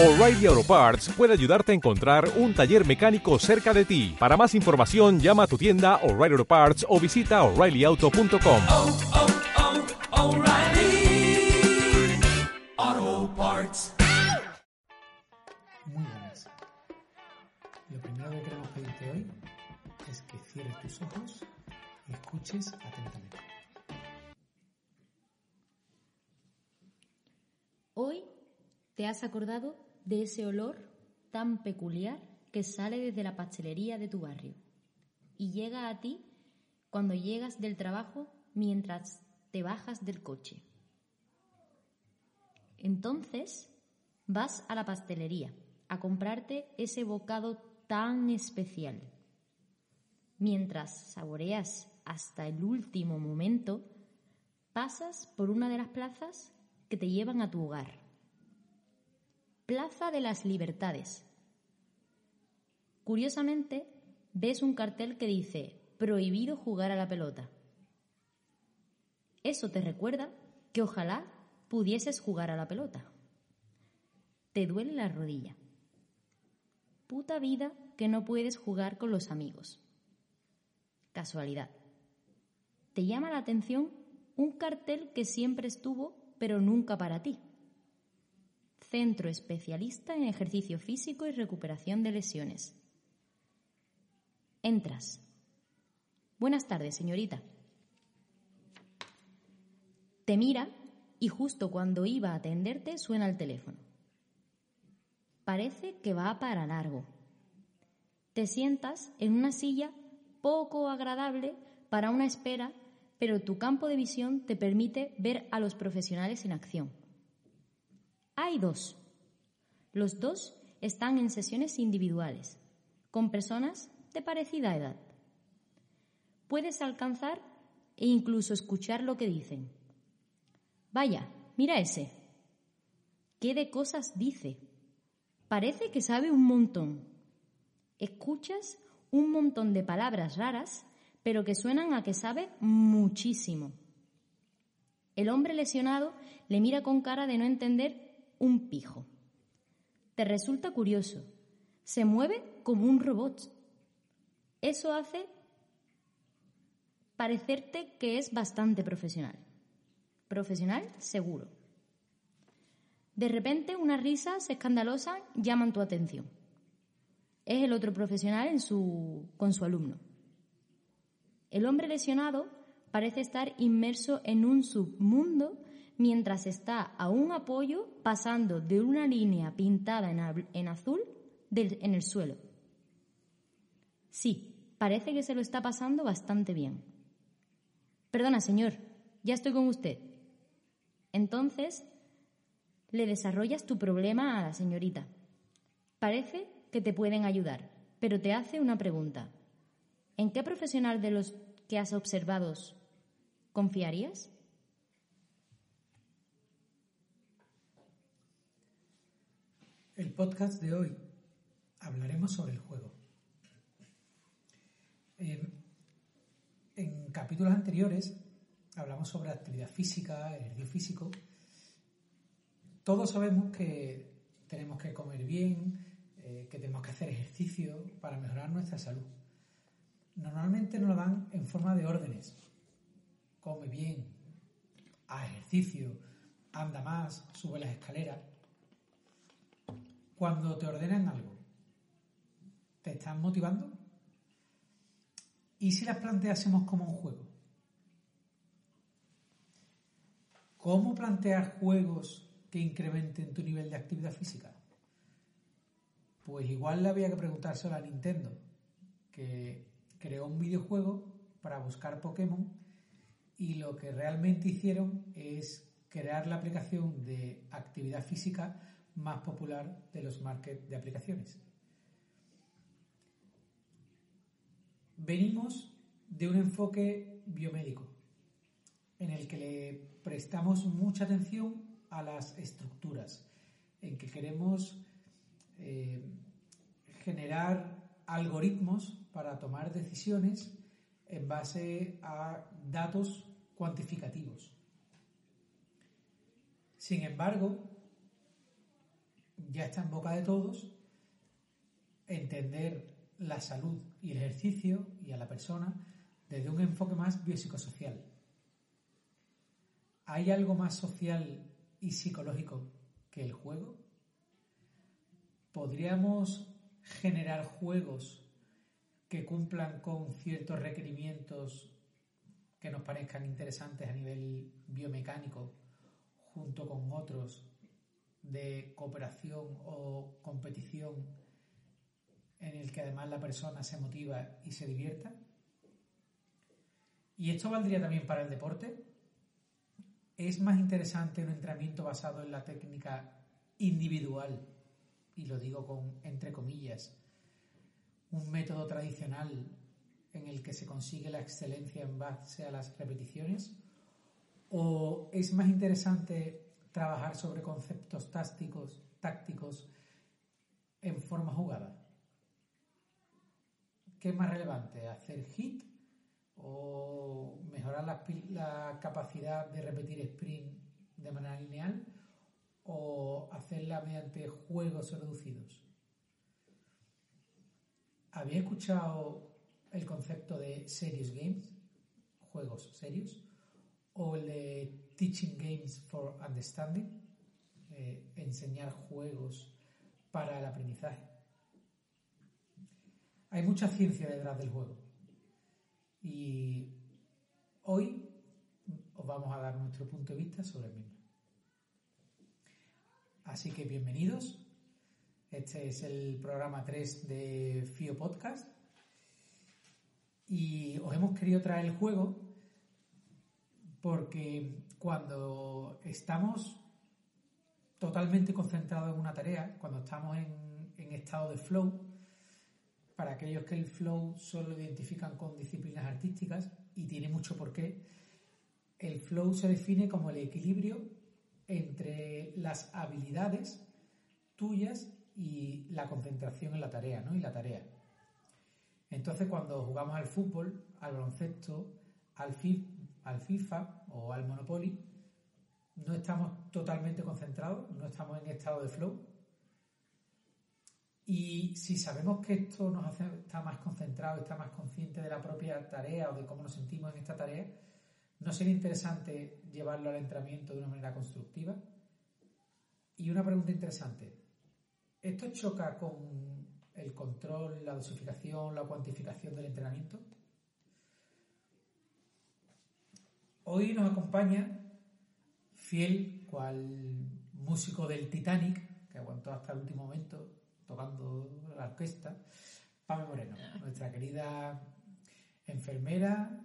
O'Reilly Auto Parts puede ayudarte a encontrar un taller mecánico cerca de ti. Para más información, llama a tu tienda O'Reilly Auto Parts o visita oreillyauto.com. oh, oh, O'Reilly Auto Parts. Muy buenas. Lo primero que queremos pedirte hoy es que cierres tus ojos y escuches atentamente. Hoy te has acordado de ese olor tan peculiar que sale desde la pastelería de tu barrio y llega a ti cuando llegas del trabajo mientras te bajas del coche. Entonces vas a la pastelería a comprarte ese bocado tan especial. Mientras saboreas hasta el último momento, pasas por una de las plazas que te llevan a tu hogar. Plaza de las Libertades. Curiosamente, ves un cartel que dice prohibido jugar a la pelota. Eso te recuerda que ojalá pudieses jugar a la pelota. Te duele la rodilla. Puta vida que no puedes jugar con los amigos. Casualidad. Te llama la atención un cartel que siempre estuvo, pero nunca para ti. Centro especialista en ejercicio físico y recuperación de lesiones. Entras. Buenas tardes, señorita. Te mira y justo cuando iba a atenderte suena el teléfono. Parece que va para largo. Te sientas en una silla poco agradable para una espera, pero tu campo de visión te permite ver a los profesionales en acción. Hay dos. Los dos están en sesiones individuales, con personas de parecida edad. Puedes alcanzar e incluso escuchar lo que dicen. Vaya, mira ese. ¿Qué de cosas dice? Parece que sabe un montón. Escuchas un montón de palabras raras, pero que suenan a que sabe muchísimo. El hombre lesionado le mira con cara de no entender un pijo. Te resulta curioso. Se mueve como un robot. Eso hace parecerte que es bastante profesional. Profesional seguro. De repente unas risas escandalosas llaman tu atención. Es el otro profesional con su alumno. El hombre lesionado parece estar inmerso en un submundo mientras está a un apoyo pasando de una línea pintada en, azul en el suelo. Sí, parece que se lo está pasando bastante bien. Perdona, señor, ya estoy con usted. Entonces, le desarrollas tu problema a la señorita. Parece que te pueden ayudar, pero te hace una pregunta. ¿En qué profesional de los que has observado confiarías? El podcast de hoy hablaremos sobre el juego. Eh, en capítulos anteriores hablamos sobre actividad física, ejercicio físico. Todos sabemos que tenemos que comer bien, eh, que tenemos que hacer ejercicio para mejorar nuestra salud. Normalmente nos lo dan en forma de órdenes. Come bien, haz ejercicio, anda más, sube las escaleras. Cuando te ordenan algo, ¿te están motivando? ¿Y si las planteásemos como un juego? ¿Cómo plantear juegos que incrementen tu nivel de actividad física? Pues igual le había que preguntárselo a Nintendo, que creó un videojuego para buscar Pokémon y lo que realmente hicieron es crear la aplicación de actividad física más popular de los markets de aplicaciones. Venimos de un enfoque biomédico en el que le prestamos mucha atención a las estructuras, en que queremos eh, generar algoritmos para tomar decisiones en base a datos cuantificativos. Sin embargo, ya está en boca de todos entender la salud y el ejercicio y a la persona desde un enfoque más biopsicosocial. ¿Hay algo más social y psicológico que el juego? ¿Podríamos generar juegos que cumplan con ciertos requerimientos que nos parezcan interesantes a nivel biomecánico junto con otros de cooperación o competición en el que además la persona se motiva y se divierta? ¿Y esto valdría también para el deporte? ¿Es más interesante un entrenamiento basado en la técnica individual, y lo digo con entre comillas, un método tradicional en el que se consigue la excelencia en base a las repeticiones? ¿O es más interesante trabajar sobre conceptos tácticos, tácticos en forma jugada? ¿Qué es más relevante? ¿Hacer hit o mejorar la, la capacidad de repetir sprint de manera lineal o hacerla mediante juegos reducidos? ¿Había escuchado el concepto de serious games? Juegos serios. O el de teaching games for understanding. Eh, enseñar juegos para el aprendizaje. Hay mucha ciencia detrás del juego. Y hoy os vamos a dar nuestro punto de vista sobre el mismo. Así que bienvenidos. Este es el programa 3 de FIO Podcast. Y os hemos querido traer el juego porque cuando estamos totalmente concentrados en una tarea, cuando estamos en, en estado de flow, para aquellos que el flow solo lo identifican con disciplinas artísticas, y tiene mucho por qué, el flow se define como el equilibrio entre las habilidades tuyas y la concentración en la tarea, ¿no? Y la tarea. Entonces, cuando jugamos al fútbol, al baloncesto, al, al FIFA o al Monopoly, no estamos totalmente concentrados, no estamos en estado de flow, y si sabemos que esto nos hace estar más concentrados, estar más consciente de la propia tarea o de cómo nos sentimos en esta tarea, ¿no sería interesante llevarlo al entrenamiento de una manera constructiva? Y una pregunta interesante. ¿Esto choca con el control, la dosificación, la cuantificación del entrenamiento? Hoy nos acompaña, fiel cual músico del Titanic, que aguantó hasta el último momento, tocando la orquesta, Pame Moreno, nuestra querida enfermera,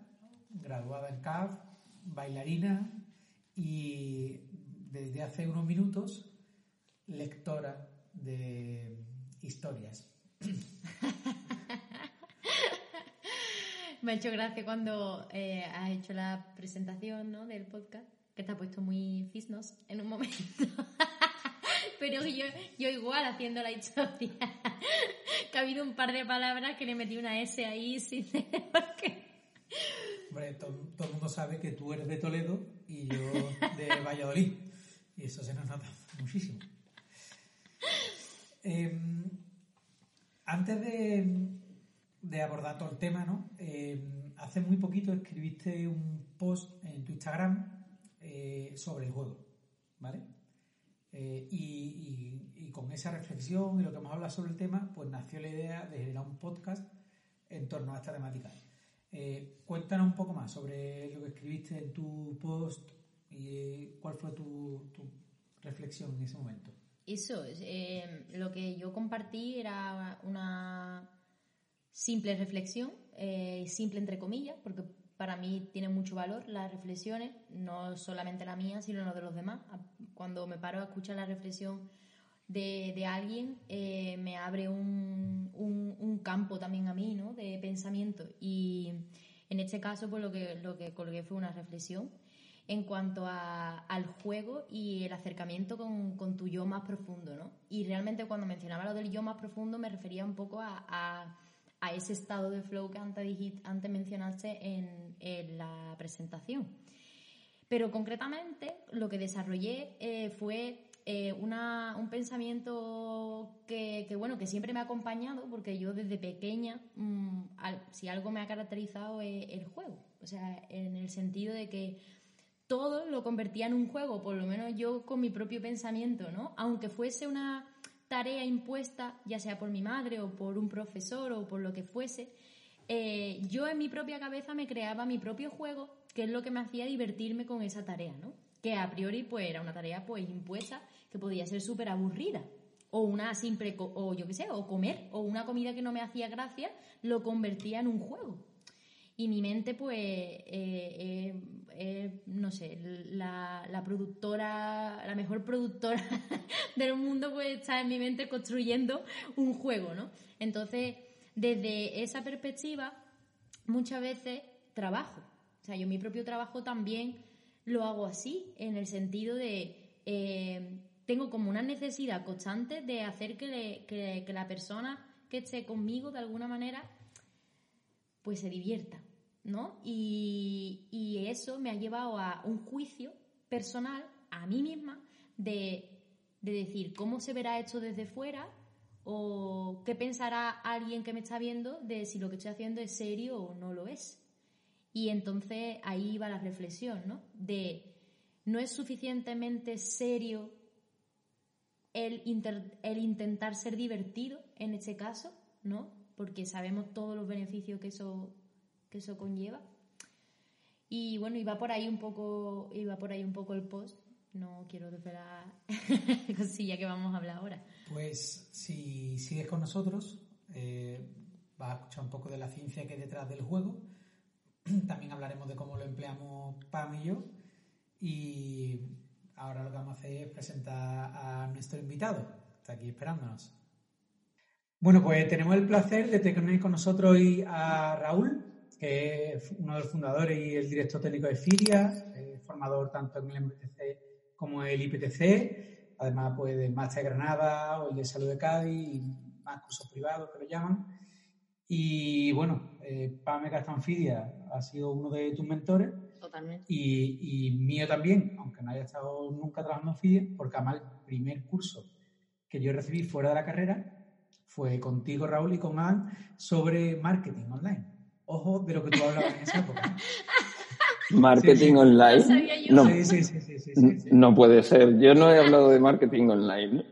graduada en CAF, bailarina y desde hace unos minutos lectora de historias. Me ha hecho gracia cuando eh, has hecho la presentación ¿no? del podcast, que te ha puesto muy fisnos en un momento. pero yo, yo igual haciendo la historia. que ha habido un par de palabras que le metí una S ahí sin porque... Hombre, todo, el mundo sabe que tú eres de Toledo y yo de Valladolid. Y eso se nos nota muchísimo. Em, antes de, abordar todo el tema, ¿no? Em, hace muy poquito escribiste un post en tu Instagram eh, sobre el juego, ¿vale? Eh, y, con esa reflexión y lo que hemos hablado sobre el tema, pues nació la idea de generar un podcast en torno a esta temática. Eh, cuéntanos un poco más sobre lo que escribiste en tu post y cuál fue tu, reflexión en ese momento. Eso, eh, lo que yo compartí era una simple reflexión, simple entre comillas, porque para mí tiene mucho valor las reflexiones, no solamente la mía, sino la de los demás. Cuando me paro a escuchar la reflexión de, alguien, eh, me abre un, un, campo también a mí, ¿no? De pensamiento. Y en este caso, pues lo que, lo que colgué fue una reflexión en cuanto al juego y el acercamiento con, con, tu yo más profundo, ¿no? Y realmente cuando mencionaba lo del yo más profundo me refería un poco a a ese estado de flow que antes, antes mencionaste en, en la presentación. Pero concretamente lo que desarrollé eh, fue eh, una- un pensamiento que, que, bueno, que siempre me ha acompañado, porque yo desde pequeña, mm, si algo me ha caracterizado es el juego. O sea, en el sentido de que todo lo convertía en un juego, por lo menos yo con mi propio pensamiento, ¿no? Aunque fuese una tarea impuesta, ya sea por mi madre o por un profesor o por lo que fuese, eh, yo en mi propia cabeza me creaba mi propio juego, que es lo que me hacía divertirme con esa tarea, ¿no? Que a priori pues era una tarea pues impuesta, que podía ser súper aburrida. O una simple, o yo qué sé, o comer, o una comida que no me hacía gracia, lo convertía en un juego. Y mi mente, pues, eh, eh, eh, no sé, la, productora, la mejor productora del mundo, pues está en mi mente construyendo un juego, ¿no? Entonces, desde esa perspectiva, muchas veces trabajo. O sea, yo mi propio trabajo también lo hago así, en el sentido de eh, tengo como una necesidad constante de hacer que- que la persona que esté conmigo de alguna manera pues se divierta, ¿no? Y, y eso me ha llevado a un juicio personal a mí misma de, de decir cómo se verá esto desde fuera o qué pensará alguien que me está viendo de si lo que estoy haciendo es serio o no lo es. Y entonces ahí va la reflexión, ¿no? De no es suficientemente serio el, inter- el intentar ser divertido en este caso, ¿no? Porque sabemos todos los beneficios que eso, que eso conlleva. Y bueno, iba por ahí un poco, iba por ahí un poco el post. No quiero desvelar la cosilla que vamos a hablar ahora. Pues si sigues con nosotros, eh, vas a escuchar un poco de la ciencia que hay detrás del juego. También hablaremos de cómo lo empleamos Pam y yo. Y ahora lo que vamos a hacer es presentar a nuestro invitado. Está aquí esperándonos. Bueno, pues tenemos el placer de tener con nosotros hoy a Raúl, que es uno de los fundadores y el director técnico de Firia, eh, formador tanto en el MPTC como en el IPTC, además pues del Máster de Granada o el de Salud de Cádiz y más cursos privados que lo llaman. Y bueno, eh, Pame Castanfidia ha sido uno de tus mentores Totalmente. y, y mío también, aunque no haya estado nunca trabajando en FIDE, porque además el primer curso que yo recibí fuera de la carrera fue contigo, Raúl, y con Adam sobre marketing online. Ojo de lo que tú hablabas en esa época. Marketing Sí, sí. online. No. No, Sí, sí, sí, sí, sí, sí, sí. no puede ser. Yo no he hablado de marketing online.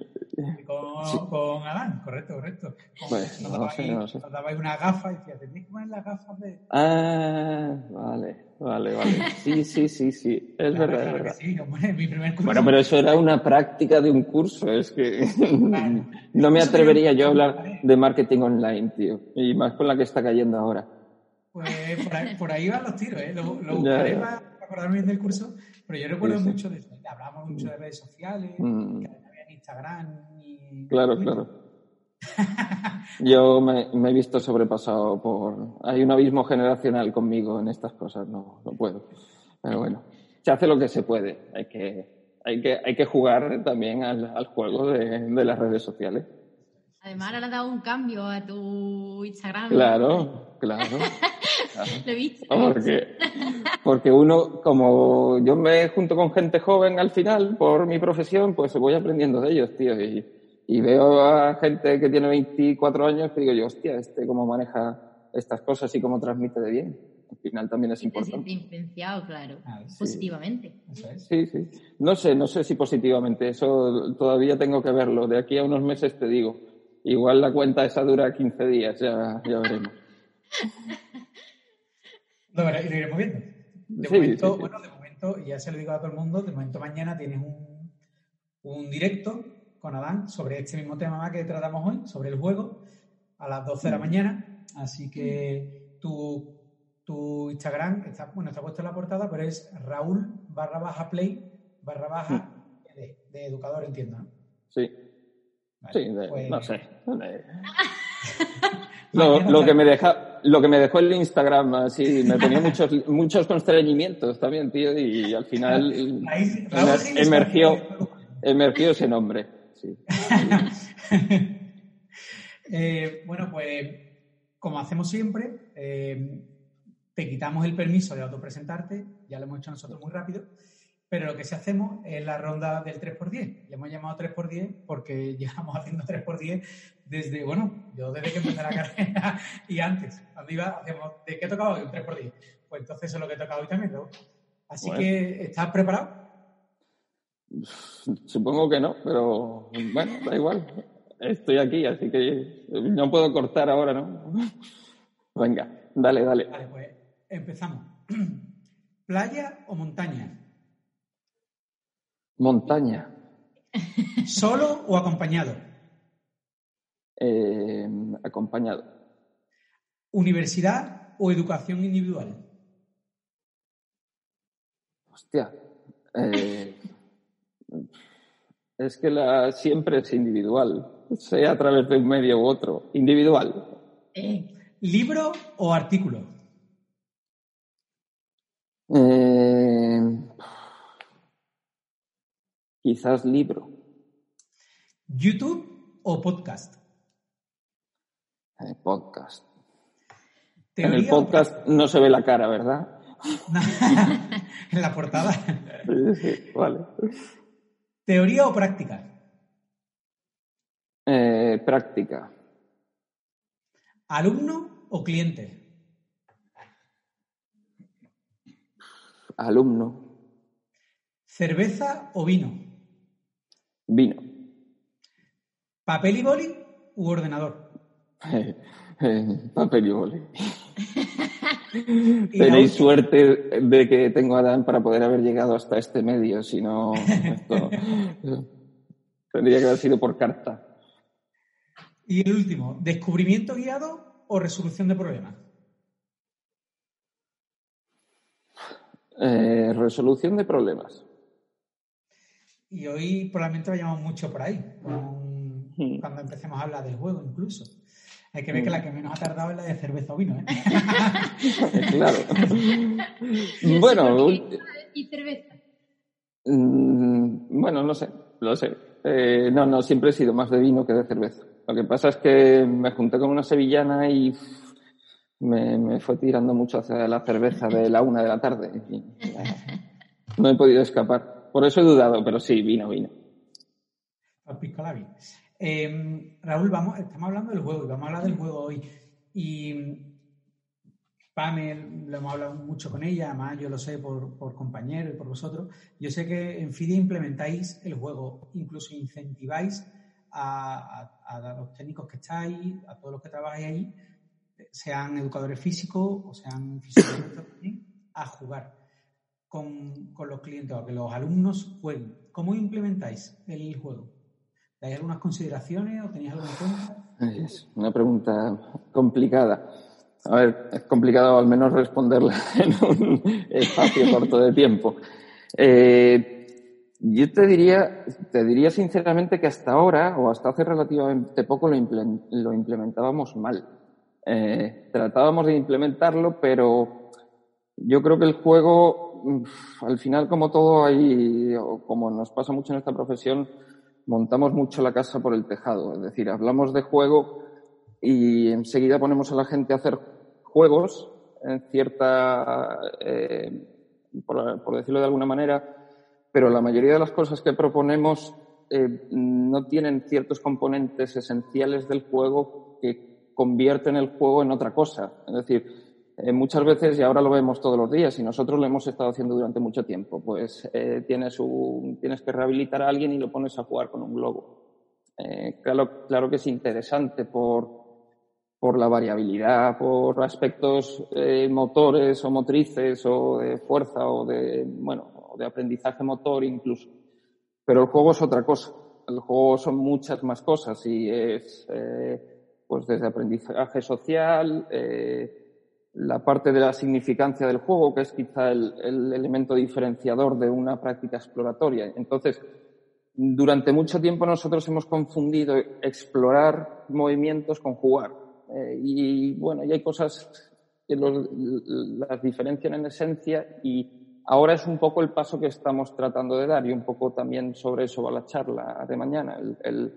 Con, Sí. con Adán, correcto, correcto. Con- Pues, nos, no dabais, sé, no sé. nos dabais una gafa y decía, tenéis que poner las gafas de... Ah, vale, vale, vale. Sí, sí, sí, sí. Es Claro, verdad, claro verdad. sí, hombre, mi primer curso. Bueno, pero eso era una práctica de un curso. Es que no me atrevería yo a hablar de marketing online, tío. Y más con la que está cayendo ahora. Pues por ahí, por ahí van los tiros, ¿eh? Lo, lo buscaré para acordarme bien del curso, pero yo recuerdo Sí, sí. mucho de eso. Hablábamos mucho de redes sociales, Mm. que había ni Instagram ni... Claro, claro. Yo me, me he visto sobrepasado por... Hay un abismo generacional conmigo en estas cosas, no, no puedo. Pero bueno, se hace lo que se puede. Hay que, hay que, hay que jugar también al, al juego de, de las redes sociales. Además, ahora le has dado un cambio a tu Instagram. Claro, claro. claro. Lo he visto. Porque, porque uno, como yo me junto con gente joven al final por mi profesión, pues voy aprendiendo de ellos, tío. Y, y veo a gente que tiene 24 años que digo yo, hostia, este cómo maneja estas cosas y cómo transmite de bien. Al final también es Te importante. influenciado, claro. Ah, sí. Positivamente. Sí, sí. No sé, no sé si positivamente. Eso todavía tengo que verlo. De aquí a unos meses te digo. Igual la cuenta esa dura 15 días, ya, ya veremos. Lo, veré- lo iremos viendo. De Sí, momento, sí, sí. bueno, de momento, y ya se lo digo a todo el mundo, de momento mañana tienes un, un directo con Adán sobre este mismo tema que tratamos hoy, sobre el juego, a las 12 de la mañana. Así que tu, tu Instagram está, bueno, está puesto en la portada, pero es Raúl barra baja play barra baja de, de educador, entiendo, ¿no? Sí, Vale, sí, de- pues- no sé. Lo, que me deja, lo que me dejó el Instagram, así, me ponía muchos, muchos constreñimientos también, tío, y al final Ahí, emer- emergió, emergió ese nombre. Sí. Eh, bueno, pues como hacemos siempre, eh, te quitamos el permiso de autopresentarte, ya lo hemos hecho nosotros muy rápido, pero lo que sí hacemos es la ronda del 3x10. Le hemos llamado 3x10 porque llevamos haciendo 3x10 desde, bueno, yo desde que empecé la carrera y antes. Cuando iba, hacíamos, ¿de qué tocaba hoy? Un 3x10. Pues entonces eso es lo que toca hoy también, ¿no? Así Bueno. que, ¿estás preparado? Supongo que no, pero bueno, da igual. Estoy aquí, así que no puedo cortar ahora, ¿no? Venga, dale, dale. Vale, pues empezamos. ¿Playa o montaña? Montaña. ¿Solo o acompañado? Eh, acompañado. ¿Universidad o educación individual? Hostia. eh, es que la siempre es individual, sea a través de un medio u otro. Individual. ¿Libro o artículo? Eh, quizás libro. ¿YouTube o podcast? Eh, podcast. En ¿Teoría el podcast no se ve la cara, ¿verdad? en la portada. Sí, sí, vale. ¿Teoría o práctica? Eh, práctica. ¿Alumno o cliente? Alumno. ¿Cerveza o vino? Vino. ¿Papel y boli u ordenador? Papel y boli. Tenéis suerte de que tengo a Adán para poder haber llegado hasta este medio, si no, esto tendría que haber sido por carta. Y el último, ¿descubrimiento guiado o resolución de problemas? Eh, resolución de problemas. Y hoy probablemente vayamos mucho por ahí, con- Mm. cuando empecemos a hablar del juego incluso. Hay que ver que la que menos ha tardado es la de cerveza o vino, ¿eh? claro. Bueno, y cerveza. mm, bueno, no sé, lo sé. Eh, no, no, siempre he sido más de vino que de cerveza. Lo que pasa es que me junté con una sevillana y me, me fue tirando mucho hacia la cerveza de la una de la tarde. y no he podido escapar. Por eso he dudado, pero sí, vino, vino. Al pisco labi. Eh, Raúl, vamos, estamos hablando del juego y vamos a hablar del juego hoy. Y Pamel, lo hemos hablado mucho con ella, además yo lo sé por, por compañero y por vosotros. Yo sé que en FIDE implementáis el juego, incluso incentiváis a, los técnicos que estáis, a todos los que trabajáis ahí, sean educadores físicos o sean fisioterapeutas a jugar con, con los clientes o que los alumnos jueguen. ¿Cómo implementáis el juego? ¿Dais algunas consideraciones o tenéis algo en cuenta? Es una pregunta complicada. A ver, es complicado al menos responderla en un espacio corto de tiempo. Eh, yo te diría, te diría sinceramente que hasta ahora, o hasta hace relativamente poco, lo, lo implementábamos mal. Eh, tratábamos de implementarlo, pero yo creo que el juego, al final, como todo o como nos pasa mucho en esta profesión, montamos mucho la casa por el tejado. Es decir, hablamos de juego y enseguida ponemos a la gente a hacer juegos en cierta, eh, por, por decirlo de alguna manera, pero la mayoría de las cosas que proponemos eh, no tienen ciertos componentes esenciales del juego que convierten el juego en otra cosa. Es decir, eh, muchas veces, y ahora lo vemos todos los días, y nosotros lo hemos estado haciendo durante mucho tiempo, pues eh, tienes, un, tienes que rehabilitar a alguien y lo pones a jugar con un globo. Eh, claro, claro que es interesante por, por la variabilidad, por aspectos motores o motrices o de fuerza o de, bueno, o de aprendizaje motor incluso. Pero el juego es otra cosa. El juego son muchas más cosas y es, pues desde aprendizaje social, la parte de la significancia del juego, que es quizá el, el elemento diferenciador de una práctica exploratoria. Entonces, durante mucho tiempo nosotros hemos confundido explorar movimientos con jugar. Eh, y bueno, y hay cosas que los- las diferencian en esencia y ahora es un poco el paso que estamos tratando de dar y un poco también sobre eso va la charla de mañana, el, el-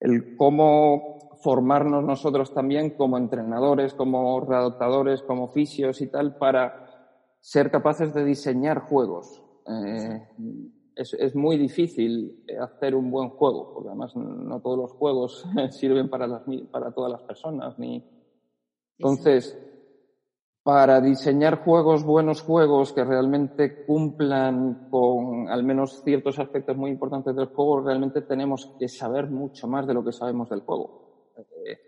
el cómo formarnos nosotros también como entrenadores, como readaptadores, como fisios y tal, para ser capaces de diseñar juegos. Eh, es, es, muy difícil hacer un buen juego, porque además no todos los juegos sirven para, las, para todas las personas. Ni... Entonces, para diseñar juegos, buenos juegos que realmente cumplan con al menos ciertos aspectos muy importantes del juego, realmente tenemos que saber mucho más de lo que sabemos del juego. Eh,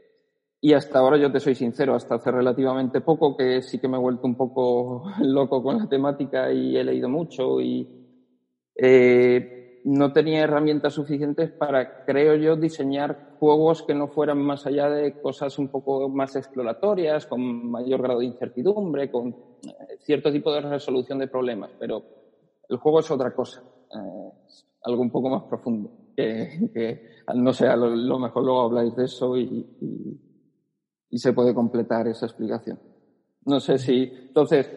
y hasta ahora, yo te soy sincero, hasta hace relativamente poco, que sí que me he vuelto un poco loco con la temática y he leído mucho y eh, no tenía herramientas suficientes para, creo yo, diseñar juegos que no fueran más allá de cosas un poco más exploratorias, con mayor grado de incertidumbre, con eh, cierto tipo de resolución de problemas. Pero el juego es otra cosa, eh, algo un poco más profundo. Que, que no sé, a lo, mejor luego habláis de eso y, y y se puede completar esa explicación. No sé si, entonces,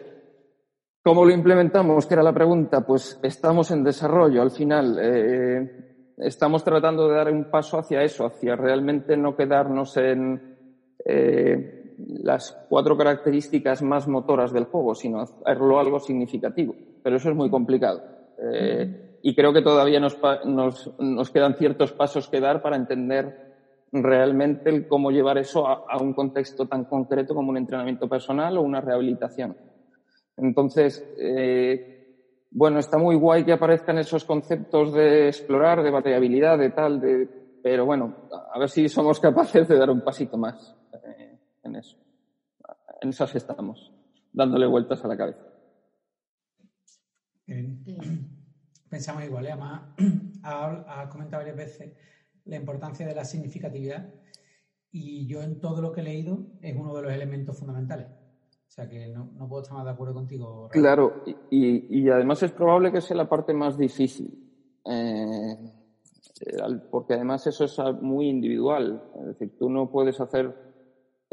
¿cómo lo implementamos? Que era la pregunta. Pues estamos en desarrollo. Al final, eh, estamos tratando de dar un paso hacia eso, hacia realmente no quedarnos en eh, las cuatro características más motoras del juego, sino hacerlo algo significativo. Pero eso es muy complicado. Eh, y creo que todavía nos, nos, nos quedan ciertos pasos que dar para entender realmente el cómo llevar eso a, a, un contexto tan concreto como un entrenamiento personal o una rehabilitación. Entonces, eh, bueno, está muy guay que aparezcan esos conceptos de explorar, de variabilidad, de tal, de, pero bueno, a ver si somos capaces de dar un pasito más eh, en eso. En esas estamos, dándole vueltas a la cabeza. Pensamos igual, ¿eh? además ha, ha comentado varias veces la importancia de la significatividad y yo en todo lo que he leído es uno de los elementos fundamentales. O sea que no, no puedo estar más de acuerdo contigo. Raúl. Claro, y, y, además es probable que sea la parte más difícil, eh, porque además eso es muy individual. Es decir, tú no puedes hacer,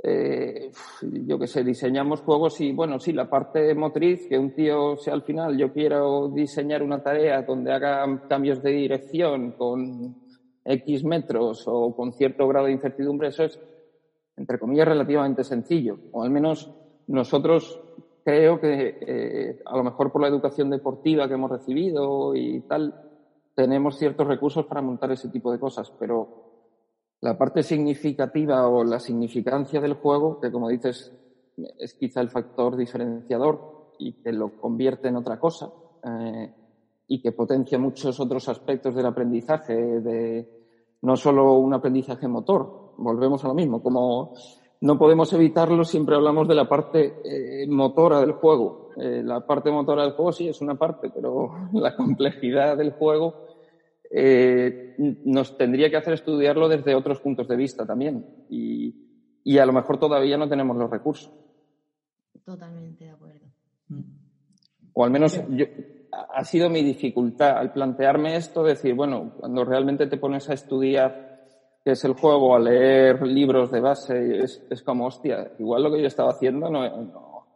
eh, yo qué sé, diseñamos juegos y, bueno, sí, la parte motriz, que un tío sea al final, yo quiero diseñar una tarea donde haga cambios de dirección con X metros o con cierto grado de incertidumbre, eso es, entre comillas, relativamente sencillo. O al menos nosotros creo que, eh, a lo mejor por la educación deportiva que hemos recibido y tal, tenemos ciertos recursos para montar ese tipo de cosas, pero la parte significativa o la significancia del juego, que como dices, es quizá el factor diferenciador y que lo convierte en otra cosa, eh, y que potencia muchos otros aspectos del aprendizaje, de no solo un aprendizaje motor. Volvemos a lo mismo, como no podemos evitarlo, siempre hablamos de la parte eh, motora del juego. Eh, la parte motora del juego sí es una parte, pero la complejidad del juego eh, nos tendría que hacer estudiarlo desde otros puntos de vista también. Y, y a lo mejor todavía no tenemos los recursos. Totalmente de acuerdo. O al menos yo, ha sido mi dificultad al plantearme esto, decir, bueno, cuando realmente te pones a estudiar qué es el juego, a leer libros de base, es, es como, hostia, igual lo que yo estaba haciendo no, no,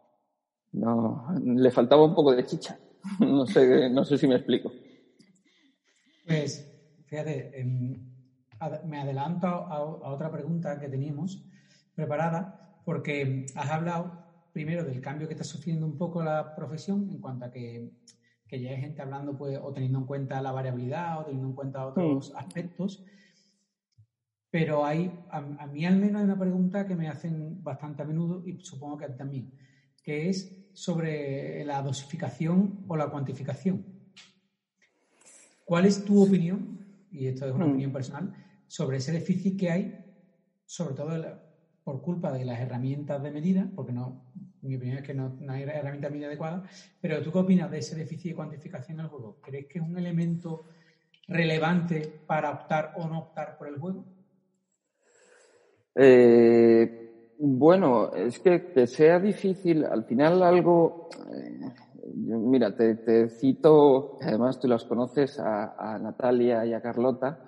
no, le faltaba un poco de chicha. no sé, no sé si me explico. Pues, fíjate, eh, me adelanto a, a otra pregunta que teníamos preparada, porque has hablado primero del cambio que está sufriendo un poco la profesión en cuanto a que que ya hay gente hablando pues, o teniendo en cuenta la variabilidad o teniendo en cuenta otros mm. aspectos. Pero hay, a, a, mí al menos hay una pregunta que me hacen bastante a menudo y supongo que también, que es sobre la dosificación o la cuantificación. ¿Cuál es tu opinión, y esto es una mm. opinión personal, sobre ese déficit que hay, sobre todo por culpa de las herramientas de medida, porque no, mi opinión es que no, no hay herramienta media adecuada, pero ¿tú qué opinas de ese déficit de cuantificación del juego? ¿Crees que es un elemento relevante para optar o no optar por el juego? Eh, bueno, es que, que, sea difícil, al final algo, eh, mira, te, cito, además tú las conoces, a, Natalia y a Carlota,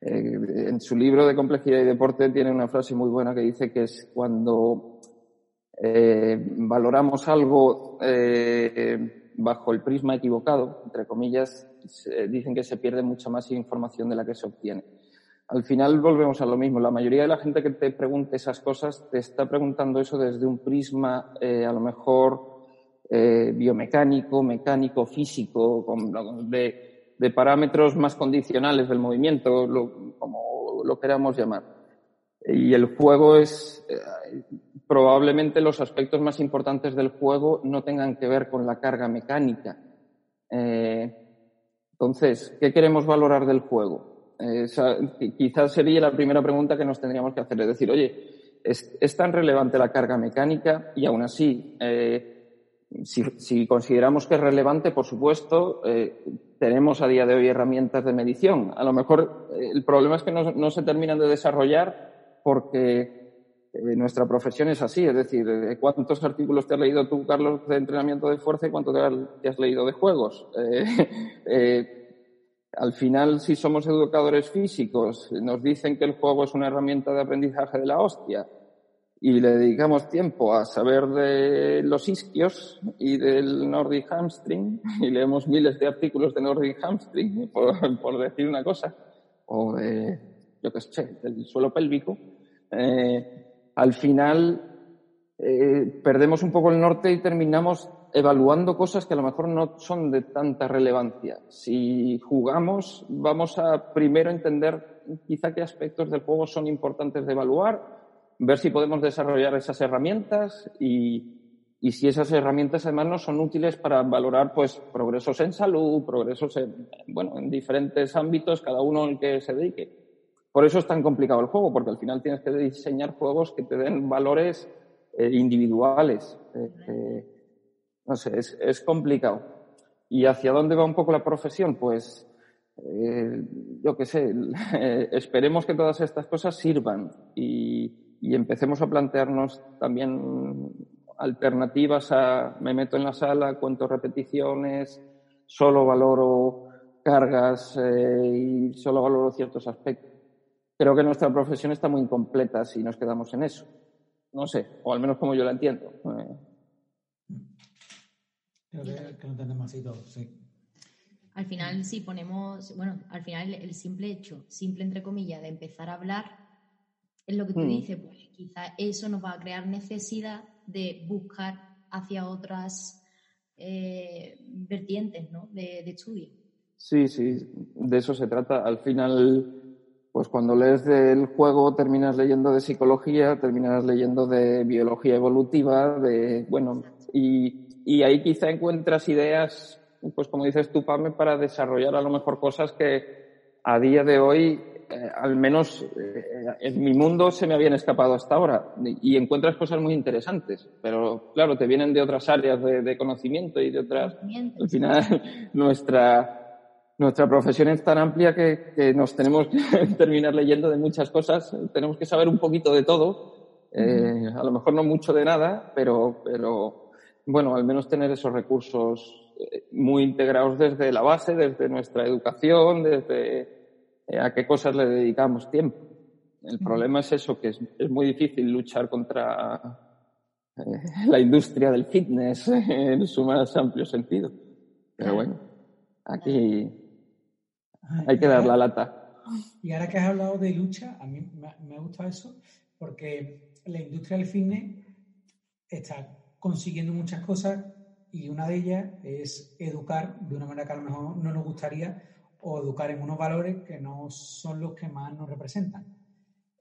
eh, en su libro de complejidad y deporte tiene una frase muy buena que dice que es cuando eh, valoramos algo eh, bajo el prisma equivocado, entre comillas, dicen que se pierde mucha más información de la que se obtiene. Al final volvemos a lo mismo. La mayoría de la gente que te pregunte esas cosas te está preguntando eso desde un prisma a lo mejor eh, biomecánico, mecánico, físico, con- de, de parámetros más condicionales del movimiento, lo- como lo queramos llamar. Y el juego es, eh, probablemente los aspectos más importantes del juego no tengan que ver con la carga mecánica. Eh, entonces, ¿qué queremos valorar del juego? Eh, esa- qui- quizás sería la primera pregunta que nos tendríamos que hacer. Es decir, oye, ¿es, es tan relevante la carga mecánica? Y aún así, eh, si, si consideramos que es relevante, por supuesto, eh, tenemos a día de hoy herramientas de medición. A lo mejor eh, el problema es que no, no se terminan de desarrollar porque eh, nuestra profesión es así. Es decir, ¿cuántos artículos te has leído tú, Carlos, de entrenamiento de fuerza y cuánto te has, leído de juegos? Al final, si somos educadores físicos, nos dicen que el juego es una herramienta de aprendizaje de la hostia y le dedicamos tiempo a saber de los isquios y del Nordic Hamstring y leemos miles de artículos de Nordic Hamstring, por, por decir una cosa, o de, yo qué sé, del suelo pélvico, eh, al final eh, perdemos un poco el norte y terminamos evaluando cosas que a lo mejor no son de tanta relevancia. Si jugamos, vamos a primero entender quizá qué aspectos del juego son importantes de evaluar, ver si podemos desarrollar esas herramientas y, y si esas herramientas además nos son útiles para valorar pues progresos en salud, progresos en, bueno, en diferentes ámbitos, cada uno el que se dedique. Por eso es tan complicado el juego, porque al final tienes que diseñar juegos que te den valores eh, individuales. Eh, eh, no sé, es, es complicado. ¿Y hacia dónde va un poco la profesión? Pues, eh, yo qué sé, eh, esperemos que todas estas cosas sirvan y, y empecemos a plantearnos también alternativas a me meto en la sala, cuento repeticiones, solo valoro cargas eh, y solo valoro ciertos aspectos. Creo que nuestra profesión está muy incompleta si nos quedamos en eso. No sé, o al menos como yo la entiendo. Eh, Creo que, que lo entendemos así todos, sí. Al final, si ponemos, bueno, al final el, el simple hecho, simple entre comillas, de empezar a hablar, es lo que tú Mm. dices, pues quizá eso nos va a crear necesidad de buscar hacia otras eh, vertientes ¿no? de, de estudio. Sí, sí, de eso se trata. Al final, pues cuando lees del juego terminas leyendo de psicología, terminas leyendo de biología evolutiva, de, bueno, y, y ahí quizá encuentras ideas, pues como dices tú, Pame, para desarrollar a lo mejor cosas que a día de hoy, eh, al menos eh, en mi mundo, se me habían escapado hasta ahora. Y encuentras cosas muy interesantes, pero claro, te vienen de otras áreas de, de conocimiento y de otras... Al final, nuestra, nuestra profesión es tan amplia que, que nos tenemos que terminar leyendo de muchas cosas. Tenemos que saber un poquito de todo. Eh, a lo mejor no mucho de nada, pero, pero bueno, al menos tener esos recursos eh, muy integrados desde la base, desde nuestra educación, desde eh, a qué cosas le dedicamos tiempo. El problema es eso, que es, es muy difícil luchar contra eh, la industria del fitness en su más amplio sentido. Pero bueno, aquí hay que dar la lata. Y ahora que has hablado de lucha, a mí me ha, me ha gustado eso, porque la industria del fitness está consiguiendo muchas cosas y una de ellas es educar de una manera que a lo mejor no nos gustaría o educar en unos valores que no son los que más nos representan.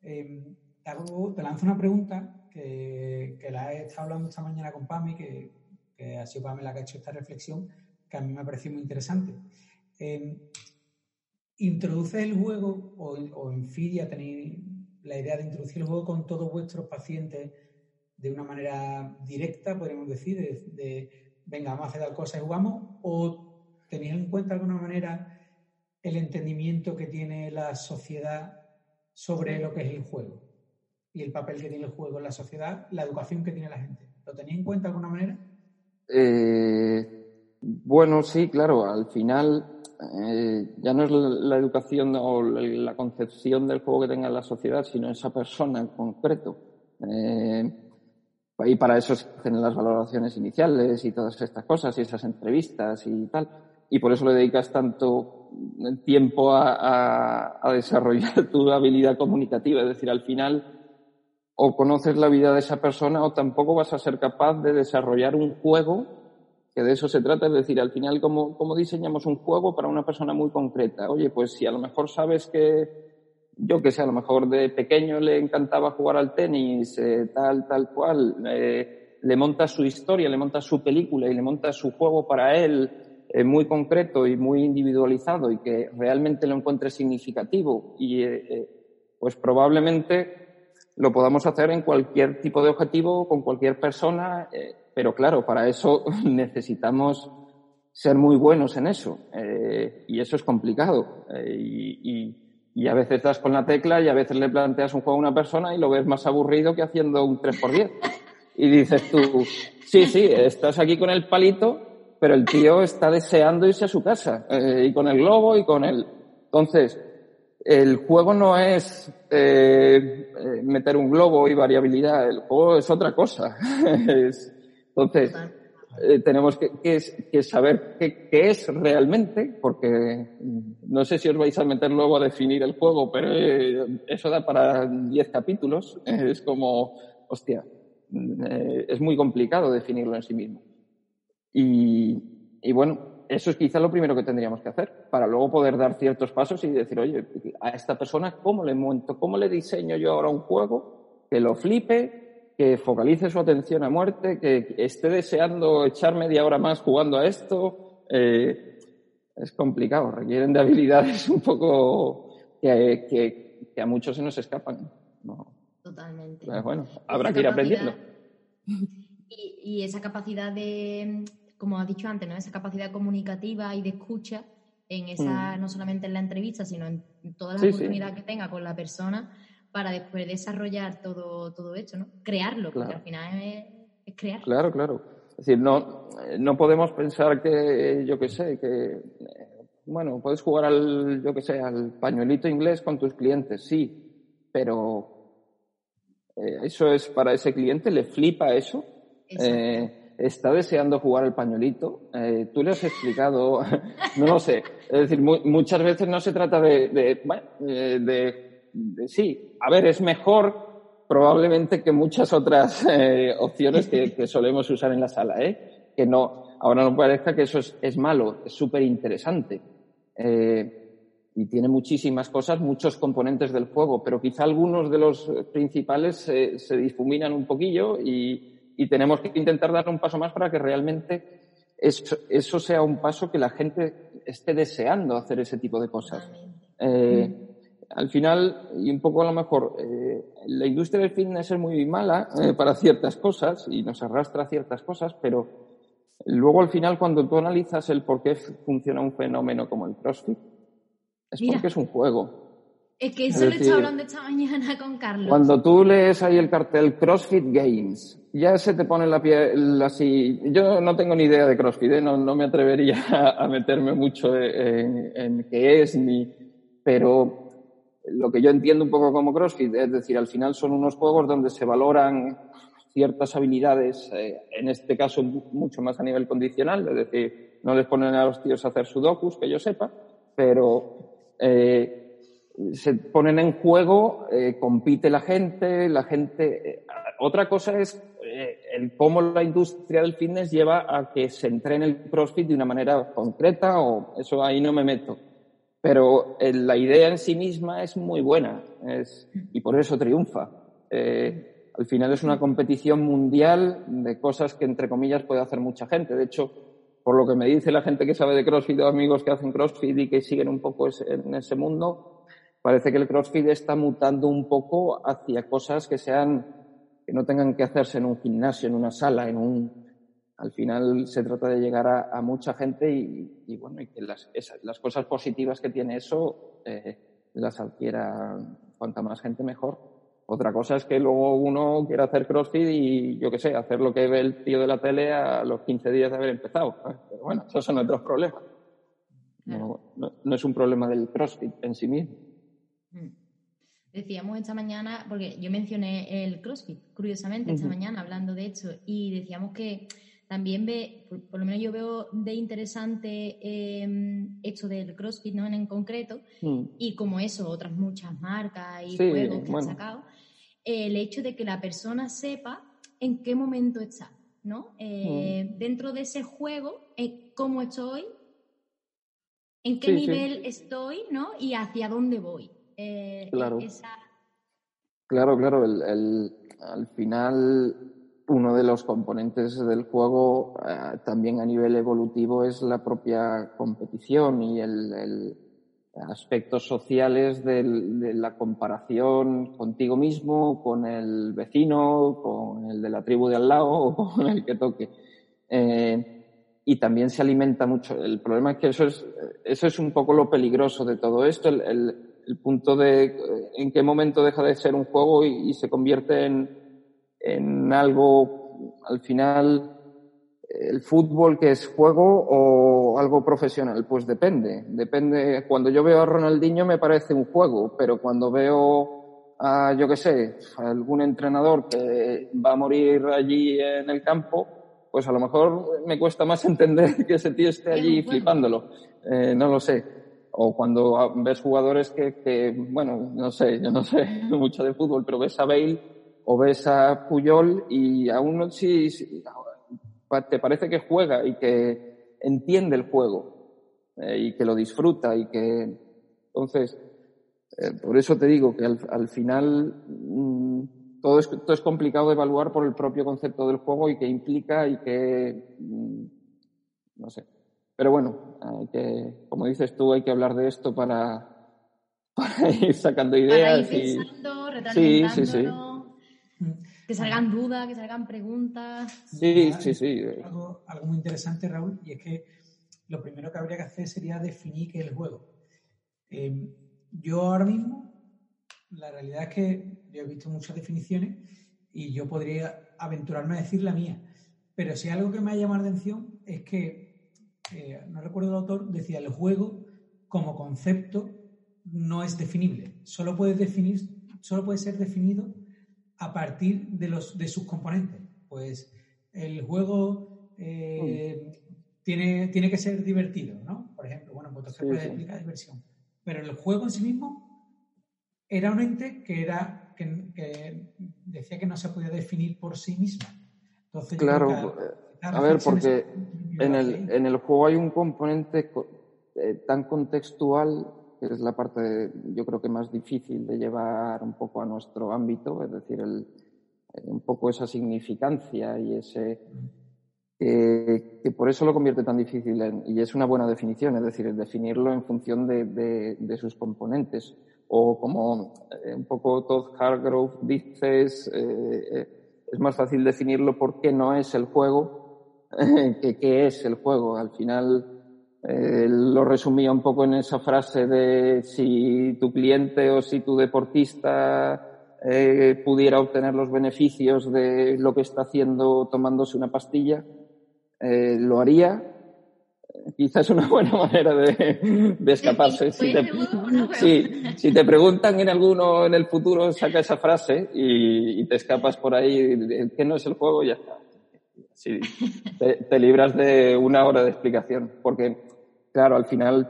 Eh, te, lanzo una pregunta que, que la he estado hablando esta mañana con Pami, que, que ha sido Pami la que ha hecho esta reflexión, que a mí me ha parecido muy interesante. Eh, ¿Introduces el juego o, o en Fidia tenéis la idea de introducir el juego con todos vuestros pacientes de una manera directa, podríamos decir, de, venga, vamos a hacer tal cosa y jugamos? ¿O tenéis en cuenta de alguna manera el entendimiento que tiene la sociedad sobre lo que es el juego? Y el papel que tiene el juego en la sociedad, la educación que tiene la gente. ¿Lo tenéis en cuenta de alguna manera? Eh, bueno, sí, claro, al final eh, ya no es la, educación o la, la concepción del juego que tenga la sociedad, sino esa persona en concreto. Eh, y para eso se hacen las valoraciones iniciales y todas estas cosas y esas entrevistas y tal. Y por eso le dedicas tanto tiempo a, a, a desarrollar tu habilidad comunicativa. Es decir, al final o conoces la vida de esa persona o tampoco vas a ser capaz de desarrollar un juego que de eso se trata, es decir, al final, ¿cómo, cómo diseñamos un juego para una persona muy concreta? Oye, pues si a lo mejor sabes que, yo que sé, a lo mejor de pequeño le encantaba jugar al tenis, eh, tal, tal cual, eh, le montas su historia, le montas su película y le montas su juego para él eh, muy concreto y muy individualizado y que realmente lo encuentre significativo y eh, eh, pues probablemente lo podamos hacer en cualquier tipo de objetivo, con cualquier persona, pero claro, para eso necesitamos ser muy buenos en eso y eso es complicado y- y a veces das con la tecla y a veces le planteas un juego a una persona y lo ves más aburrido que haciendo un 3x10 y dices tú, sí, sí, estás aquí con el palito, pero el tío está deseando irse a su casa eh, y con el globo y con el... Entonces, el juego no es eh, eh, meter un globo y variabilidad, el juego es otra cosa. Es- entonces, eh, tenemos que, que es- que saber qué, qué es realmente, porque mm, no sé si os vais a meter luego a definir el juego, pero eh, eso da para 10 capítulos. Es como, hostia, mm, eh, es muy complicado definirlo en sí mismo. Y, y bueno, eso es quizá lo primero que tendríamos que hacer, para luego poder dar ciertos pasos y decir, oye, a esta persona, ¿cómo le monto, cómo le diseño yo ahora un juego que lo flipe, que focalice su atención a muerte, que esté deseando echar media hora más jugando a esto? Eh, es complicado, requieren de habilidades un poco que, que- que a muchos se nos escapan. No. Totalmente. Pues bueno, habrá Esa que ir aprendiendo. Y, y esa capacidad de, como has dicho antes, ¿no? esa capacidad comunicativa y de escucha en esa, no solamente en la entrevista, sino en todas las Mm. Sí. oportunidades que tenga con la persona para después desarrollar todo, todo esto, ¿no? Crearlo, porque Claro. al final es, es crear. Claro, claro. Es decir, no, no podemos pensar que, yo qué sé, que, bueno, puedes jugar al, yo qué sé, al pañuelito inglés con tus clientes, sí, pero eh, eso es para ese cliente, le flipa eso, eh, está deseando jugar al pañuelito, eh, tú le has explicado, no lo sé, es decir, mu- muchas veces no se trata de, de- de- sí, a ver, es mejor probablemente que muchas otras eh, opciones que, que solemos usar en la sala, ¿eh? que no, ahora no parezca que eso es, es malo, es súper interesante. Eh, y tiene muchísimas cosas, muchos componentes del juego, pero quizá algunos de los eh, principales se, se difuminan un poquillo y, y tenemos que intentar dar un paso más para que realmente eso, eso sea un paso que la gente esté deseando hacer ese tipo de cosas. Eh, al final, y un poco a lo mejor, eh, la industria del fitness es muy mala eh, para ciertas cosas y nos arrastra a ciertas cosas, pero luego al final cuando tú analizas el por qué funciona un fenómeno como el CrossFit, es Mira. porque es un juego. Es que Es eso lo he hablando esta mañana con Carlos. Cuando tú lees ahí el cartel CrossFit Games, ya se te pone la piel así. Yo no tengo ni idea de CrossFit, ¿eh? no, no me atrevería a, a meterme mucho en, en qué es, ni. Pero lo que yo entiendo un poco como CrossFit, es decir, al final son unos juegos donde se valoran ciertas habilidades, eh, en este caso mu- mucho más a nivel condicional, es decir, no les ponen a los tíos a hacer sudokus, que yo sepa, pero eh, se ponen en juego, eh, compite la gente, la gente. eh, otra cosa es el cómo la industria del fitness lleva a que se entrene el CrossFit de una manera concreta, o eso ahí no me meto. Pero eh, la idea en sí misma es muy buena y por eso triunfa. Eh, al final es una competición mundial de cosas que, entre comillas, puede hacer mucha gente. De hecho, por lo que me dice la gente que sabe de CrossFit o amigos que hacen CrossFit y que siguen un poco en ese mundo, parece que el CrossFit está mutando un poco hacia cosas que sean, que no tengan que hacerse en un gimnasio, en una sala, en un, al final se trata de llegar a, a mucha gente y, y, bueno, y que las, esas- las cosas positivas que tiene eso eh, las adquiera cuanta más gente mejor. Otra cosa es que luego uno quiera hacer CrossFit y, yo qué sé, hacer lo que ve el tío de la tele a los 15 días de haber empezado. ¿eh? Pero bueno, esos son otros problemas. No, no- no es un problema del CrossFit en sí mismo. Mm. Decíamos esta mañana, porque yo mencioné el CrossFit, curiosamente, esta mañana hablando de esto, y decíamos que también ve, por, por lo menos yo veo de interesante eh, esto del CrossFit, ¿no? En, en concreto, Mm. y como eso, otras muchas marcas y Sí, juegos que bueno. han sacado, el hecho de que la persona sepa en qué momento está. ¿no? Eh, Dentro de ese juego, eh, ¿cómo estoy? ¿En qué Sí, sí. nivel estoy, ¿no? Y hacia dónde voy. Eh, Claro. esa- Claro, claro, el, el- al final uno de los componentes del juego eh, también a nivel evolutivo es la propia competición y el, el aspectos sociales de la comparación contigo mismo, con el vecino, con el de la tribu de al lado o con el que toque. Eh, y también se alimenta mucho. El problema es que eso es, eso es un poco lo peligroso de todo esto, el punto de eh, en qué momento deja de ser un juego y, y se convierte en, en algo, al final, el fútbol que es juego o algo profesional. Pues depende, depende. Cuando yo veo a Ronaldinho me parece un juego, pero cuando veo a, yo qué sé, a algún entrenador que va a morir allí en el campo, pues a lo mejor me cuesta más entender que ese tío esté Es allí flipándolo. Eh, no lo sé. O cuando ves jugadores que, que, bueno, no sé, yo no sé mucho de fútbol, pero ves a Bale o ves a Puyol y a uno sí, sí, pa- te parece que juega y que entiende el juego eh, y que lo disfruta y que entonces eh, por eso te digo que al, al final mm, todo, es, todo es complicado de evaluar por el propio concepto del juego y que implica y que mm, no sé pero bueno hay que como dices tú hay que hablar de esto para, para ir sacando Para ir ideas y pensando, Sí, sí, sí. Mm. que salgan dudas, que salgan preguntas. sí sí sí Algo, algo muy interesante, Raúl, y es que lo primero que habría que hacer sería definir qué es el juego. Eh, yo ahora mismo, la realidad es que yo he visto muchas definiciones y yo podría aventurarme a decir la mía. Pero si algo que me ha llamado la atención es que, eh, no recuerdo el autor, decía el juego como concepto no es definible. Solo puede definir, solo puede ser definido a partir de los de sus componentes. Pues el juego eh, tiene, tiene que ser divertido, ¿no? Por ejemplo, bueno, pues entonces Sí, puede sí. explicar diversión. Pero el juego en sí mismo era un ente que era que, que decía que no se podía definir por sí mismo. Entonces, Claro, que eh, a ver, porque en el, en el juego hay un componente co- eh, tan contextual es la parte, yo creo que más difícil de llevar un poco a nuestro ámbito, es decir, el, eh, un poco esa significancia y ese que, por eso lo convierte tan difícil en- y es una buena definición, es decir, definirlo en función de, de- de sus componentes. O como eh, un poco Todd Hargrove dices, eh, eh, es más fácil definirlo por qué no es el juego que qué es el juego. Al final eh, lo resumía un poco en esa frase de si tu cliente o si tu deportista eh, pudiera obtener los beneficios de lo que está haciendo tomándose una pastilla, eh, lo haría. Quizás una buena manera de, de escaparse. ¿Puede Si te, si te preguntan en alguno en el futuro, saca esa frase y, y te escapas por ahí, que no es el juego, y ya está. Sí, te, te libras de una hora de explicación. Porque, claro, al final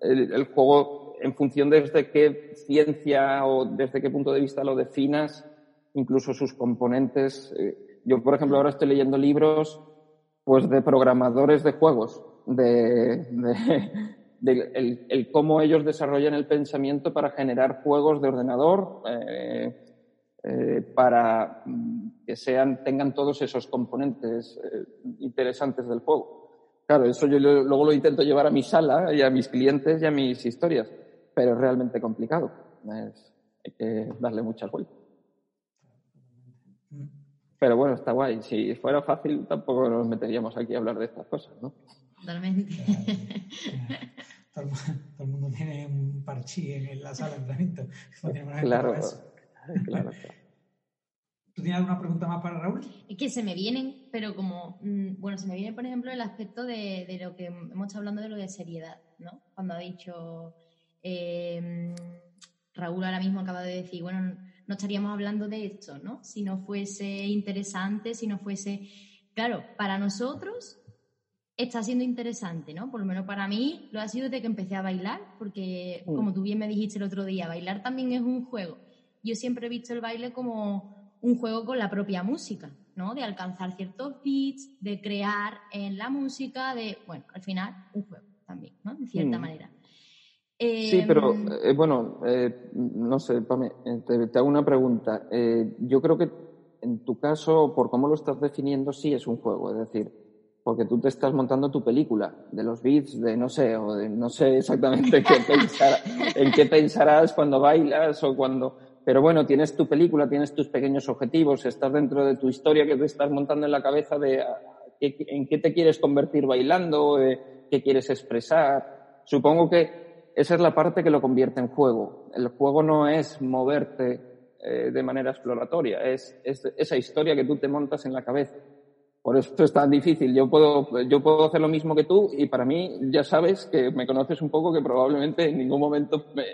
el, juego, en función de desde qué ciencia o desde qué punto de vista lo definas, incluso sus componentes. eh, yo, por ejemplo, ahora estoy leyendo libros pues de programadores de juegos, de, de- de el, el cómo ellos desarrollan el pensamiento para generar juegos de ordenador, eh, eh, para mm, que sean, tengan todos esos componentes eh, interesantes del juego. Claro, eso yo luego lo intento llevar a mi sala y a mis clientes y a mis historias, pero es realmente complicado. Es- hay que darle mucha vuelta. Mm. Pero bueno, está guay. Si fuera fácil, tampoco nos meteríamos aquí a hablar de estas cosas, ¿no? Totalmente. Todo, el mu- todo el mundo tiene un parchí en la sala de entrenamiento. No claro, claro. ¿Tú tienes alguna pregunta más para Raúl? Es que se me vienen, pero como, mm, bueno, se me viene, por ejemplo, el aspecto de, de lo que hemos estado hablando de lo de seriedad, ¿no? Cuando ha dicho eh, Raúl ahora mismo acaba de decir, bueno, no estaríamos hablando de esto, ¿no? Si no fuese interesante, si no fuese... Claro, para nosotros está siendo interesante, ¿no? Por lo menos para mí lo ha sido desde que empecé a bailar, porque Mm. como tú bien me dijiste el otro día, bailar también es un juego. Yo siempre he visto el baile como un juego con la propia música. ¿no? De alcanzar ciertos beats, de crear en la música, de, bueno, al final, un juego también, ¿no? De cierta Mm. manera. Sí, pero Em, eh, bueno, eh, no sé, Pame, eh, te, te hago una pregunta. Eh, yo creo que en tu caso, por cómo lo estás definiendo, sí es un juego, es decir, porque tú te estás montando tu película de los beats, de no sé, o de no sé exactamente qué pensar- en qué pensarás cuando bailas o cuando. Pero bueno, tienes tu película, tienes tus pequeños objetivos, estás dentro de tu historia que te estás montando en la cabeza de ah, en qué te quieres convertir bailando, eh, qué quieres expresar. Supongo que esa es la parte que lo convierte en juego. El juego no es moverte eh, de manera exploratoria, es esa historia que tú te montas en la cabeza. Por eso es tan difícil. Yo puedo, yo puedo hacer lo mismo que tú y para mí ya sabes que me conoces un poco que probablemente en ningún momento me-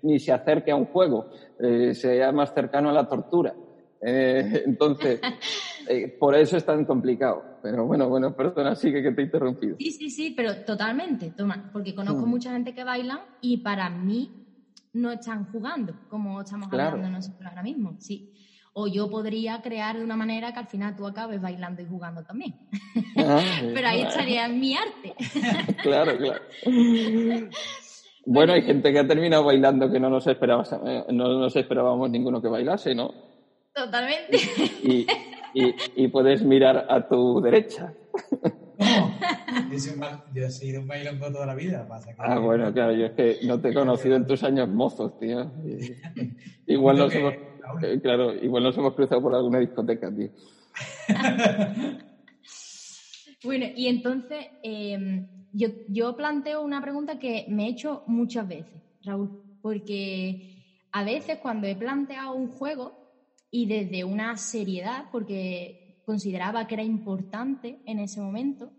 ni se acerque a un juego, eh, sea más cercano a la tortura. Eh, entonces, eh, por eso es tan complicado. Pero bueno, bueno, perdona, sigue que te he interrumpido. Sí, sí, sí, pero totalmente, toma, porque conozco Mm. mucha gente que baila y para mí no están jugando, como estamos Claro. hablando nosotros ahora mismo, sí. O yo podría crear de una manera que al final tú acabes bailando y jugando también. Ah, Pero ahí estaría mi arte. Claro, claro. Bueno, hay gente que ha terminado bailando que no nos esperaba, eh, no nos esperábamos ninguno que bailase, ¿no? Totalmente. Y, y, y puedes mirar a tu derecha. ¿Cómo? Yo, soy un ba- yo he sido un bailongo toda la vida. Pasa que Ah, bueno, claro, yo es que no te he conocido en tus años mozos, tío. Igual nos que- hemos. Eh, claro, igual nos hemos cruzado por alguna discoteca, tío. Bueno, y entonces eh, yo, yo planteo una pregunta que me he hecho muchas veces, Raúl, porque a veces cuando he planteado un juego y desde una seriedad, porque consideraba que era importante en ese momento,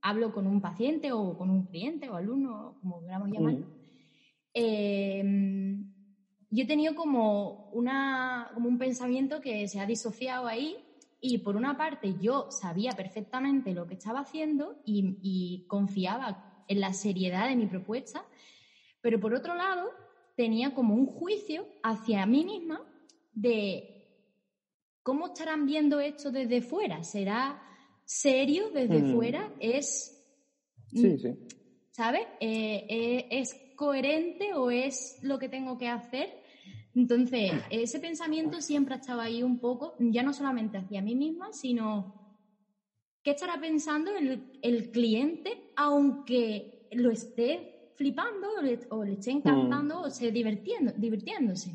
hablo con un paciente o con un cliente o alumno, como queramos llamarlo, eh, yo he tenido como, una, como un pensamiento que se ha disociado ahí y por una parte yo sabía perfectamente lo que estaba haciendo y, y confiaba en la seriedad de mi propuesta, pero por otro lado tenía como un juicio hacia mí misma de cómo estarán viendo esto desde fuera. ¿Será serio desde Mm. fuera? ¿Es Sí, sí. ¿sabes? Eh, eh, ¿Es coherente o es lo que tengo que hacer? Entonces, ese pensamiento siempre ha estado ahí un poco, ya no solamente hacia mí misma, sino qué estará pensando el, el cliente, aunque lo esté flipando o le, o le esté encantando o esté divirtiendo, divirtiéndose.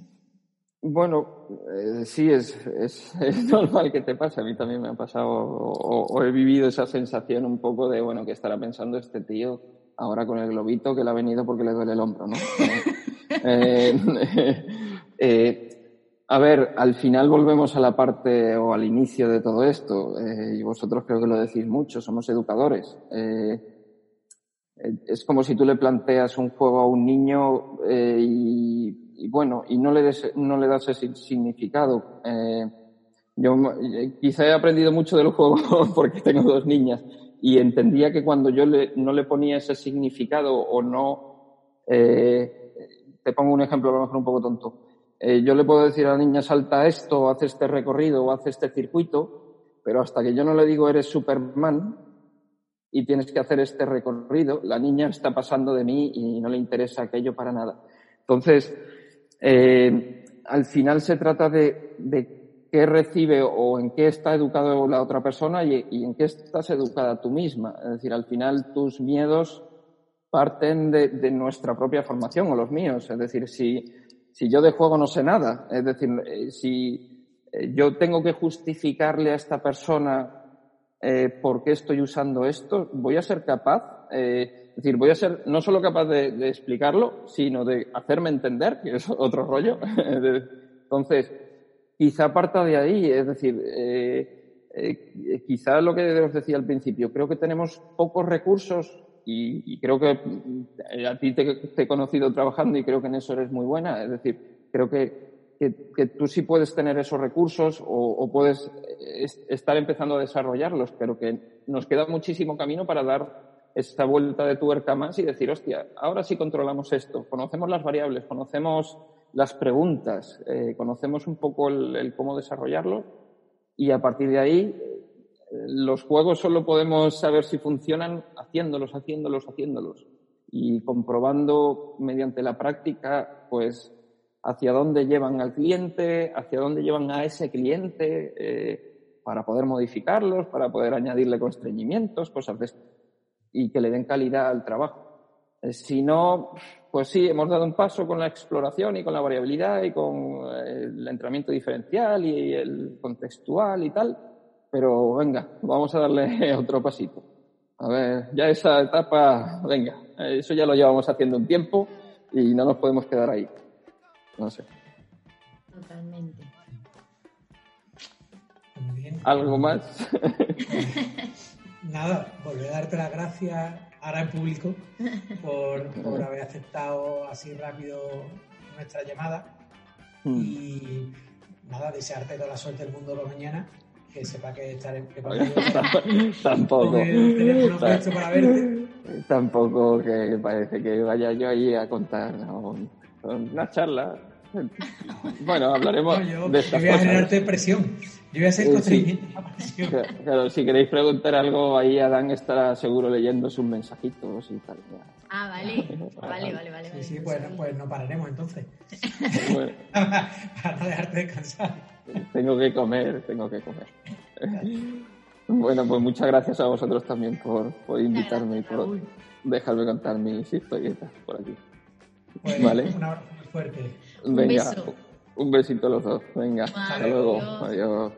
Bueno, eh, sí, es, es, es normal que te pase. A mí también me ha pasado o, o he vivido esa sensación un poco de, bueno, que estará pensando este tío ahora con el globito que le ha venido porque le duele el hombro, ¿no? Eh, eh, a ver, al final volvemos a la parte o al inicio de todo esto, eh, y vosotros creo que lo decís mucho, somos educadores. Es como si tú le planteas un juego a un niño y, y bueno, y no le, des, no le das ese significado. Yo quizá he aprendido mucho del juego porque tengo dos niñas y entendía que cuando yo le, no le ponía ese significado o no, eh, te pongo un ejemplo a lo mejor un poco tonto. Eh, yo le puedo decir a la niña salta esto, hace este recorrido, o hace este circuito, pero hasta que yo no le digo eres Superman y tienes que hacer este recorrido, la niña está pasando de mí y no le interesa aquello para nada. Entonces, eh, al final se trata de, de qué recibe o en qué está educado la otra persona y, y, en qué estás educada tú misma. Es decir, al final tus miedos parten de, de nuestra propia formación o los míos. Es decir, si, si yo de juego no sé nada, es decir, eh, si eh, yo tengo que justificarle a esta persona eh, por qué estoy usando esto, voy a ser capaz, eh, es decir, voy a ser no solo capaz de, de, explicarlo, sino de hacerme entender, que es otro rollo. Entonces, quizá parta de ahí, es decir, eh, eh, quizá lo que os decía al principio, creo que tenemos pocos recursos y, creo que eh, a ti te, he conocido trabajando y creo que en eso eres muy buena, es decir, creo que, que, tú sí puedes tener esos recursos o, puedes estar empezando a desarrollarlos, pero que nos queda muchísimo camino para dar esta vuelta de tuerca más y decir, hostia, ahora sí controlamos esto, conocemos las variables, conocemos las preguntas, eh, conocemos un poco el, cómo desarrollarlo y a partir de ahí eh, los juegos solo podemos saber si funcionan haciéndolos, haciéndolos, haciéndolos y comprobando mediante la práctica, pues, hacia dónde llevan al cliente, hacia dónde llevan a ese cliente, eh, para poder modificarlos, para poder añadirle constreñimientos, cosas de esto, y que le den calidad al trabajo. Eh, si no, pues sí, hemos dado un paso con la exploración y con la variabilidad y con eh, el entrenamiento diferencial y el contextual y tal, pero venga, vamos a darle otro pasito. A ver, ya esa etapa, venga, eso ya lo llevamos haciendo un tiempo y no nos podemos quedar ahí. No sé. Totalmente. ¿Algo más? Nada, volver a darte las gracias ahora en público por, por haber aceptado así rápido nuestra llamada y nada, desearte toda la suerte del mundo por mañana, que sepa que estaré que para Tampoco. para verte. Tampoco que parece que vaya yo ahí a contar ¿no? una charla. Bueno, hablaremos No, yo, de estas voy a generarte presión. Yo voy a ser Sí, constreñimiento a la presión. Claro, si queréis preguntar algo, ahí Adán estará seguro leyendo sus mensajitos y tal. Ah, vale. Vale, vale, vale. Sí, vale, sí, no pues, pues no pararemos entonces. Bueno, para no dejarte descansar. tengo que comer, tengo que comer. Bueno, pues muchas gracias a vosotros también por, por invitarme y por dejarme contar mis historietas por aquí. Pues, Vale. Un abrazo muy fuerte. Un Venga, beso. Un besito a los dos. Venga, hasta Vale, luego. Adiós.